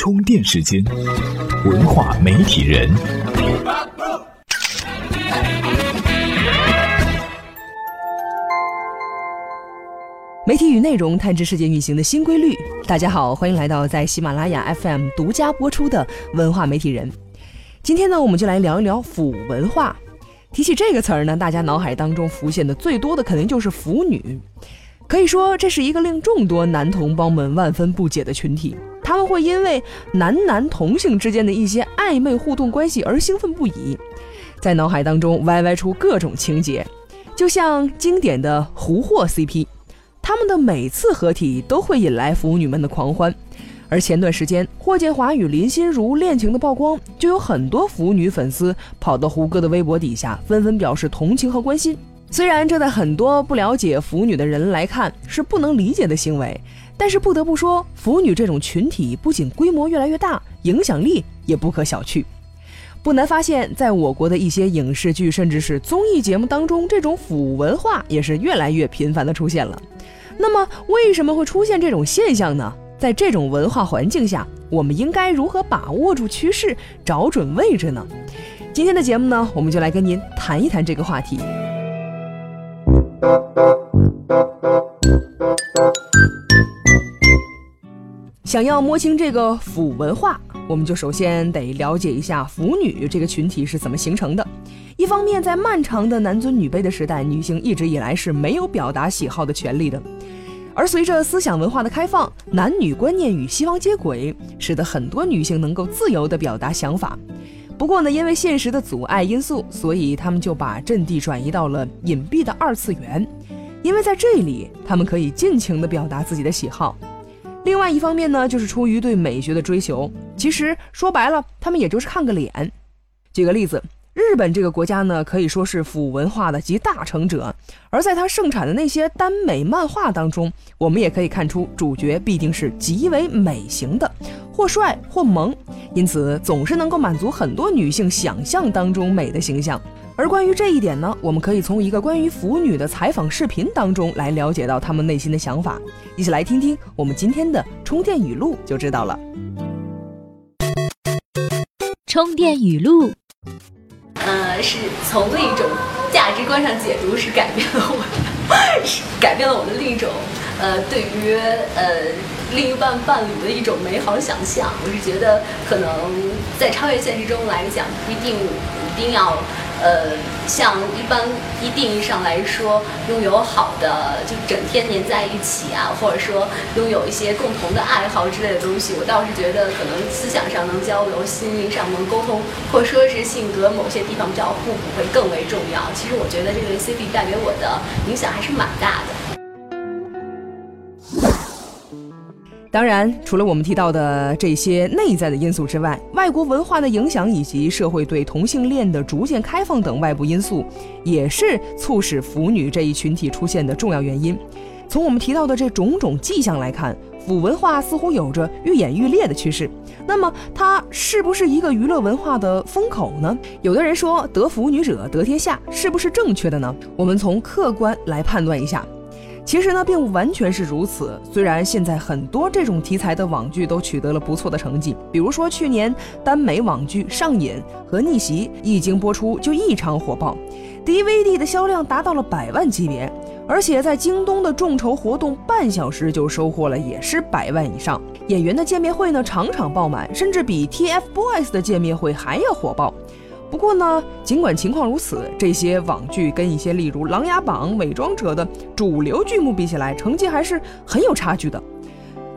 充电时间，文化媒体人。媒体与内容探知世界运行的新规律。大家好，欢迎来到在喜马拉雅 FM 独家播出的文化媒体人。今天呢，我们就来聊一聊腐文化。提起这个词儿呢，大家脑海当中浮现的最多的肯定就是腐女。可以说，这是一个令众多男同胞们万分不解的群体。他们会因为男男同性之间的一些暧昧互动关系而兴奋不已，在脑海当中歪歪出各种情节，就像经典的胡霍 CP。他们的每次合体都会引来腐女们的狂欢，而前段时间霍建华与林心如恋情的曝光，就有很多腐女粉丝跑到胡歌的微博底下，纷纷表示同情和关心。虽然这在很多不了解腐女的人来看是不能理解的行为，但是不得不说，腐女这种群体不仅规模越来越大，影响力也不可小觑。不难发现，在我国的一些影视剧甚至是综艺节目当中，这种腐文化也是越来越频繁的出现了。那么为什么会出现这种现象呢？在这种文化环境下，我们应该如何把握住趋势，找准位置呢？今天的节目呢，我们就来跟您谈一谈这个话题。想要摸清这个腐文化，我们就首先得了解一下腐女这个群体是怎么形成的。一方面，在漫长的男尊女卑的时代，女性一直以来是没有表达喜好的权利的。而随着思想文化的开放，男女观念与西方接轨，使得很多女性能够自由地表达想法。不过呢，因为现实的阻碍因素，所以他们就把阵地转移到了隐蔽的二次元，因为在这里，他们可以尽情地表达自己的喜好。另外一方面呢，就是出于对美学的追求，其实说白了，他们也就是看个脸。举个例子。日本这个国家呢，可以说是腐文化的集大成者。而在它盛产的那些耽美漫画当中，我们也可以看出主角必定是极为美型的，或帅或萌，因此总是能够满足很多女性想象当中美的形象。而关于这一点呢，我们可以从一个关于腐女的采访视频当中来了解到她们内心的想法。一起来听听我们今天的充电语录就知道了。充电语录。呃，是从另一种价值观上解读，是改变了我，是改变了我的另一种呃，对于呃另一半伴侣的一种美好想象。我是觉得，可能在超越现实中来讲，不一定一定要。呃，像一般一定义上来说，拥有好的就整天黏在一起啊，或者说拥有一些共同的爱好之类的东西，我倒是觉得可能思想上能交流，心灵上能沟通，或说是性格某些地方比较互补会更为重要。其实我觉得这个 CP 带给我的影响还是蛮大的。当然，除了我们提到的这些内在的因素之外，外国文化的影响以及社会对同性恋的逐渐开放等外部因素，也是促使腐女这一群体出现的重要原因。从我们提到的这种种迹象来看，腐文化似乎有着愈演愈烈的趋势。那么，它是不是一个娱乐文化的风口呢？有的人说“得腐女者得天下”，是不是正确的呢？我们从客观来判断一下。其实呢，并不完全是如此。虽然现在很多这种题材的网剧都取得了不错的成绩，比如说去年耽美网剧《上瘾》和《逆袭》一经播出就异常火爆，DVD 的销量达到了百万级别，而且在京东的众筹活动半小时就收获了也是百万以上。演员的见面会呢，场场爆满，甚至比 TFBOYS 的见面会还要火爆。不过呢，尽管情况如此，这些网剧跟一些例如《琅琊榜》《伪装者》的主流剧目比起来，成绩还是很有差距的。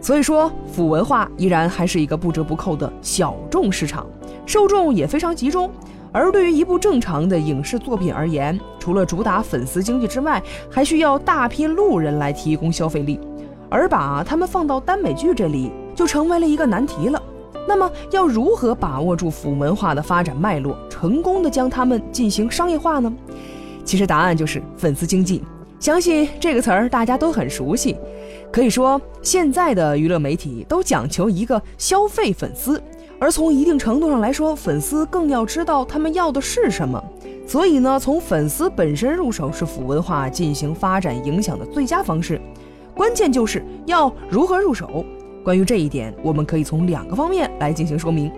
所以说，腐文化依然还是一个不折不扣的小众市场，受众也非常集中。而对于一部正常的影视作品而言，除了主打粉丝经济之外，还需要大批路人来提供消费力，而把他们放到耽美剧这里，就成为了一个难题了。那么，要如何把握住腐文化的发展脉络，成功的将他们进行商业化呢？其实答案就是粉丝经济。相信这个词儿大家都很熟悉。可以说，现在的娱乐媒体都讲求一个消费粉丝，而从一定程度上来说，粉丝更要知道他们要的是什么。所以呢，从粉丝本身入手是腐文化进行发展影响的最佳方式。关键就是要如何入手。关于这一点，我们可以从两个方面来进行说明。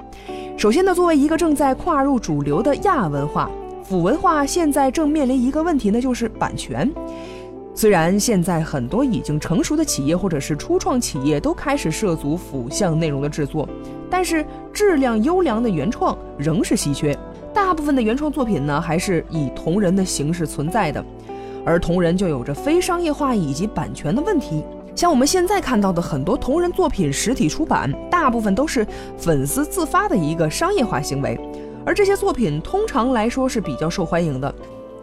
首先呢，作为一个正在跨入主流的亚文化，腐文化现在正面临一个问题呢，就是版权。虽然现在很多已经成熟的企业或者是初创企业都开始涉足腐向内容的制作，但是质量优良的原创仍是稀缺。大部分的原创作品呢，还是以同人的形式存在的，而同人就有着非商业化以及版权的问题。像我们现在看到的很多同人作品实体出版，大部分都是粉丝自发的一个商业化行为，而这些作品通常来说是比较受欢迎的。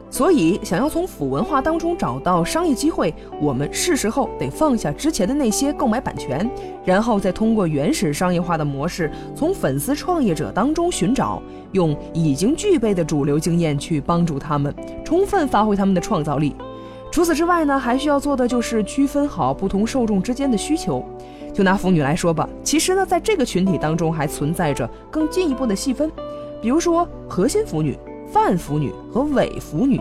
所以，想要从腐文化当中找到商业机会，我们是时候得放下之前的那些购买版权，然后再通过原始商业化的模式，从粉丝创业者当中寻找，用已经具备的主流经验去帮助他们，充分发挥他们的创造力。除此之外呢，还需要做的就是区分好不同受众之间的需求。就拿腐女来说吧，其实呢，在这个群体当中还存在着更进一步的细分，比如说核心腐女。泛腐女和伪腐女，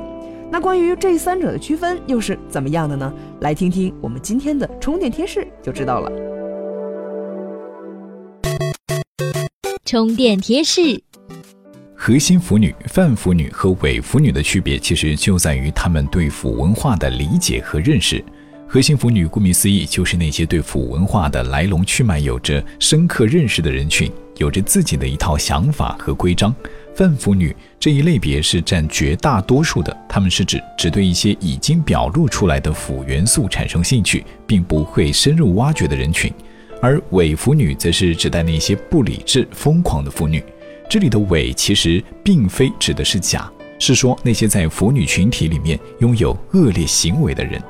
那关于这三者的区分又是怎么样的呢？来听听我们今天的充电贴士就知道了。充电贴士：核心腐女、泛腐女和伪腐女的区别，其实就在于她们对腐文化的理解和认识。核心腐女顾名思义，就是那些对腐文化的来龙去脉有着深刻认识的人群，有着自己的一套想法和规章。泛腐女这一类别是占绝大多数的，他们是指只对一些已经表露出来的腐元素产生兴趣，并不会深入挖掘的人群；而伪腐女则是指代那些不理智、疯狂的腐女。这里的“伪”其实并非指的是假，是说那些在腐女群体里面拥有恶劣行为的人。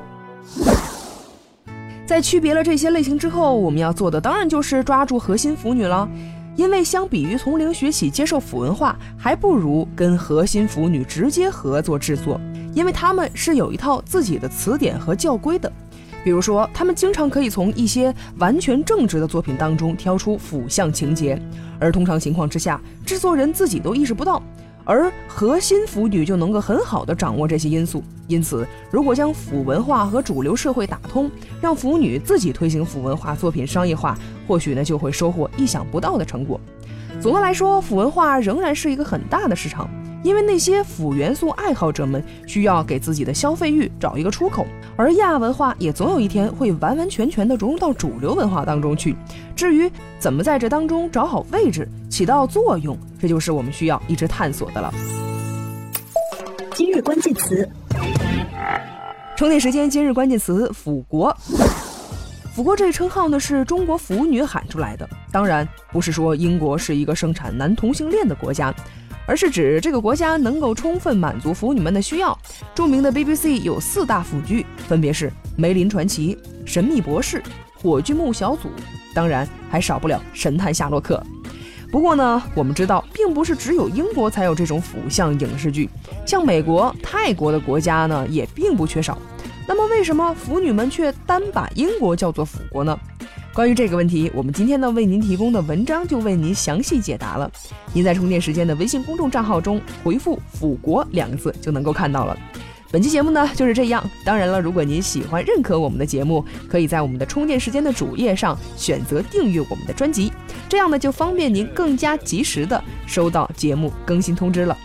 在区别了这些类型之后，我们要做的当然就是抓住核心腐女了。因为相比于从零学起接受腐文化，还不如跟核心腐女直接合作制作，因为他们是有一套自己的词典和教规的。比如说，他们经常可以从一些完全正直的作品当中挑出腐向情节，而通常情况之下，制作人自己都意识不到。而核心腐女就能够很好的掌握这些因素，因此，如果将腐文化和主流社会打通，让腐女自己推行腐文化作品商业化，或许呢就会收获意想不到的成果。总的来说，腐文化仍然是一个很大的市场。因为那些腐元素爱好者们需要给自己的消费欲找一个出口，而亚文化也总有一天会完完全全的融入到主流文化当中去。至于怎么在这当中找好位置、起到作用，这就是我们需要一直探索的了。今日关键词：充电时间。今日关键词：腐国。腐国这一称号呢，是中国腐女喊出来的。当然，不是说英国是一个生产男同性恋的国家。而是指这个国家能够充分满足腐女们的需要。著名的 BBC 有四大腐剧，分别是《梅林传奇》《神秘博士》《火炬木小组》，当然还少不了《神探夏洛克》。不过呢，我们知道，并不是只有英国才有这种腐向影视剧，像美国、泰国的国家呢，也并不缺少。那么，为什么腐女们却单把英国叫做腐国呢？关于这个问题，我们今天呢为您提供的文章就为您详细解答了。您在充电时间的微信公众账号中回复“辅国”两个字就能够看到了。本期节目呢就是这样。当然了，如果您喜欢、认可我们的节目，可以在我们的充电时间的主页上选择订阅我们的专辑，这样呢就方便您更加及时的收到节目更新通知了。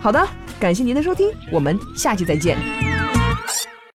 好的，感谢您的收听，我们下期再见。